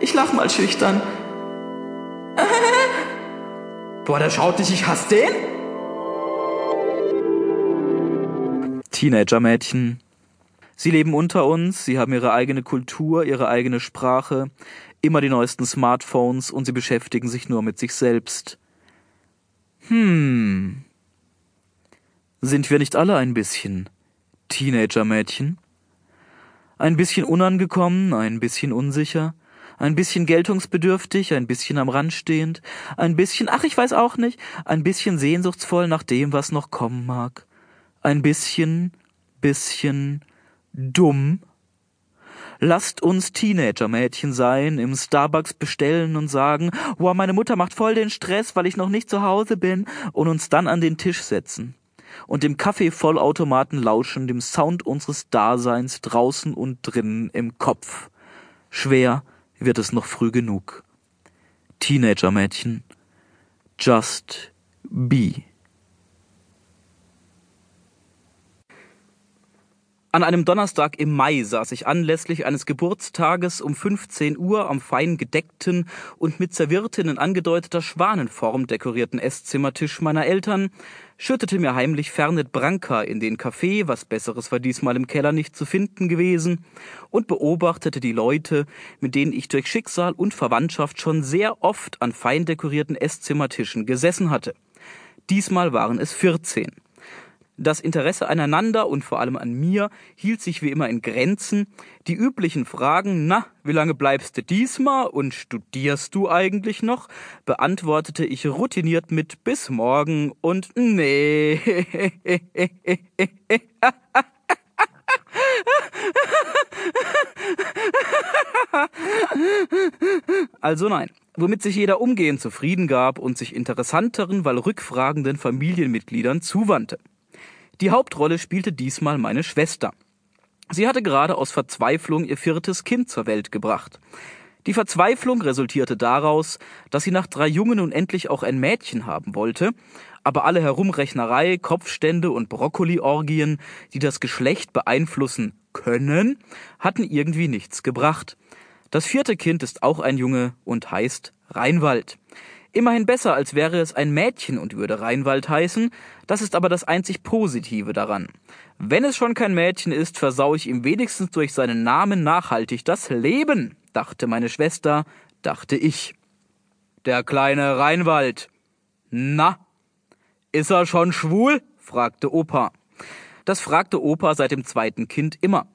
Ich lach mal schüchtern. Boah, der schaut dich, ich hasse den? Teenager-Mädchen. Sie leben unter uns, sie haben ihre eigene Kultur, ihre eigene Sprache, immer die neuesten Smartphones und sie beschäftigen sich nur mit sich selbst. Hm. Sind wir nicht alle ein bisschen Teenager-Mädchen? Ein bisschen unangekommen, ein bisschen unsicher, ein bisschen geltungsbedürftig, ein bisschen am Rand stehend, ein bisschen, ach, ich weiß auch nicht, ein bisschen sehnsuchtsvoll nach dem, was noch kommen mag, ein bisschen, bisschen dumm. Lasst uns Teenager-Mädchen sein, im Starbucks bestellen und sagen, wow, meine Mutter macht voll den Stress, weil ich noch nicht zu Hause bin, und uns dann an den Tisch setzen und dem Kaffeevollautomaten lauschen, dem Sound unseres Daseins draußen und drinnen im Kopf. Schwer wird es noch früh genug. Teenager-Mädchen. Just be. An einem Donnerstag im Mai saß ich anlässlich eines Geburtstages um 15 Uhr am fein gedeckten und mit Servierten in angedeuteter Schwanenform dekorierten Esszimmertisch meiner Eltern, schüttete mir heimlich Fernet Branca in den Kaffee, was Besseres war diesmal im Keller nicht zu finden gewesen, und beobachtete die Leute, mit denen ich durch Schicksal und Verwandtschaft schon sehr oft an fein dekorierten Esszimmertischen gesessen hatte. Diesmal waren es 14. Das Interesse aneinander und vor allem an mir hielt sich wie immer in Grenzen. Die üblichen Fragen, na, wie lange bleibst du diesmal und studierst du eigentlich noch, beantwortete ich routiniert mit bis morgen und nee. Also nein, womit sich jeder umgehend zufrieden gab und sich interessanteren, weil rückfragenden Familienmitgliedern zuwandte. Die Hauptrolle spielte diesmal meine Schwester. Sie hatte gerade aus Verzweiflung ihr viertes Kind zur Welt gebracht. Die Verzweiflung resultierte daraus, dass sie nach drei Jungen nun endlich auch ein Mädchen haben wollte, aber alle Herumrechnerei, Kopfstände und Brokkoliorgien, die das Geschlecht beeinflussen können, hatten irgendwie nichts gebracht. Das vierte Kind ist auch ein Junge und heißt Reinwald. Immerhin besser, als wäre es ein Mädchen und würde Reinwald heißen, das ist aber das einzig Positive daran. Wenn es schon kein Mädchen ist, versau ich ihm wenigstens durch seinen Namen nachhaltig das Leben, dachte meine Schwester, dachte ich. Der kleine Reinwald. Na, ist er schon schwul? fragte Opa. Das fragte Opa seit dem zweiten Kind immer.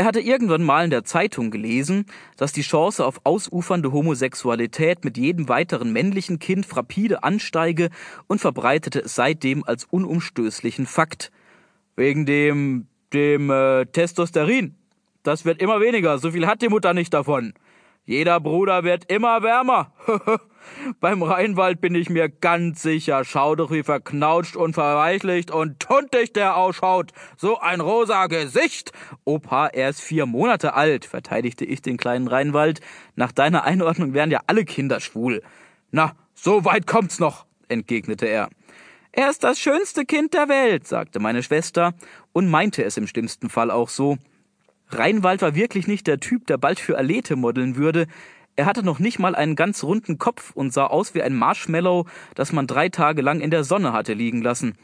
Er hatte irgendwann mal in der Zeitung gelesen, dass die Chance auf ausufernde Homosexualität mit jedem weiteren männlichen Kind frapide ansteige und verbreitete es seitdem als unumstößlichen Fakt. Wegen dem, dem äh, Testosterin. Das wird immer weniger, so viel hat die Mutter nicht davon. Jeder Bruder wird immer wärmer. Beim Rheinwald bin ich mir ganz sicher. Schau doch, wie verknautscht und verweichlicht und tuntig der ausschaut. So ein rosa Gesicht. Opa, er ist vier Monate alt, verteidigte ich den kleinen Rheinwald. Nach deiner Einordnung wären ja alle Kinder schwul. Na, so weit kommt's noch, entgegnete er. Er ist das schönste Kind der Welt, sagte meine Schwester und meinte es im schlimmsten Fall auch so. Reinwald war wirklich nicht der Typ, der bald für Alete modeln würde. Er hatte noch nicht mal einen ganz runden Kopf und sah aus wie ein Marshmallow, das man drei Tage lang in der Sonne hatte liegen lassen.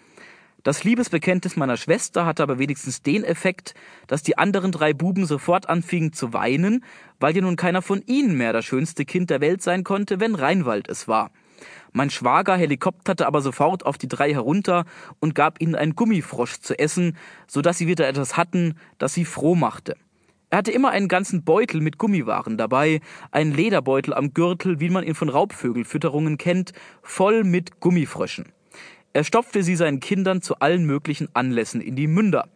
Das Liebesbekenntnis meiner Schwester hatte aber wenigstens den Effekt, dass die anderen drei Buben sofort anfingen zu weinen, weil ja nun keiner von ihnen mehr das schönste Kind der Welt sein konnte, wenn Reinwald es war. Mein Schwager helikopterte aber sofort auf die drei herunter und gab ihnen einen Gummifrosch zu essen, so dass sie wieder etwas hatten, das sie froh machte. Er hatte immer einen ganzen Beutel mit Gummiwaren dabei, einen Lederbeutel am Gürtel, wie man ihn von Raubvögelfütterungen kennt, voll mit Gummifröschen. Er stopfte sie seinen Kindern zu allen möglichen Anlässen in die Münder.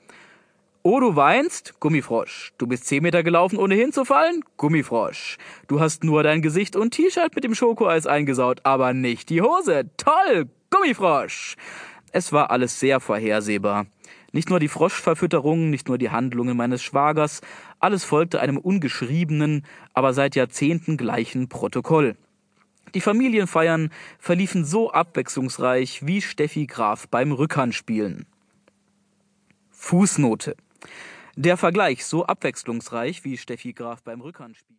Oh, du weinst? Gummifrosch. Du bist zehn Meter gelaufen, ohne hinzufallen? Gummifrosch. Du hast nur dein Gesicht und T-Shirt mit dem Schokoeis eingesaut, aber nicht die Hose. Toll! Gummifrosch! Es war alles sehr vorhersehbar. Nicht nur die Froschverfütterung, nicht nur die Handlungen meines Schwagers, alles folgte einem ungeschriebenen, aber seit Jahrzehnten gleichen Protokoll. Die Familienfeiern verliefen so abwechslungsreich wie Steffi Graf beim Rückhandspielen. Fußnote. Der Vergleich so abwechslungsreich wie Steffi Graf beim Rückhandspielen.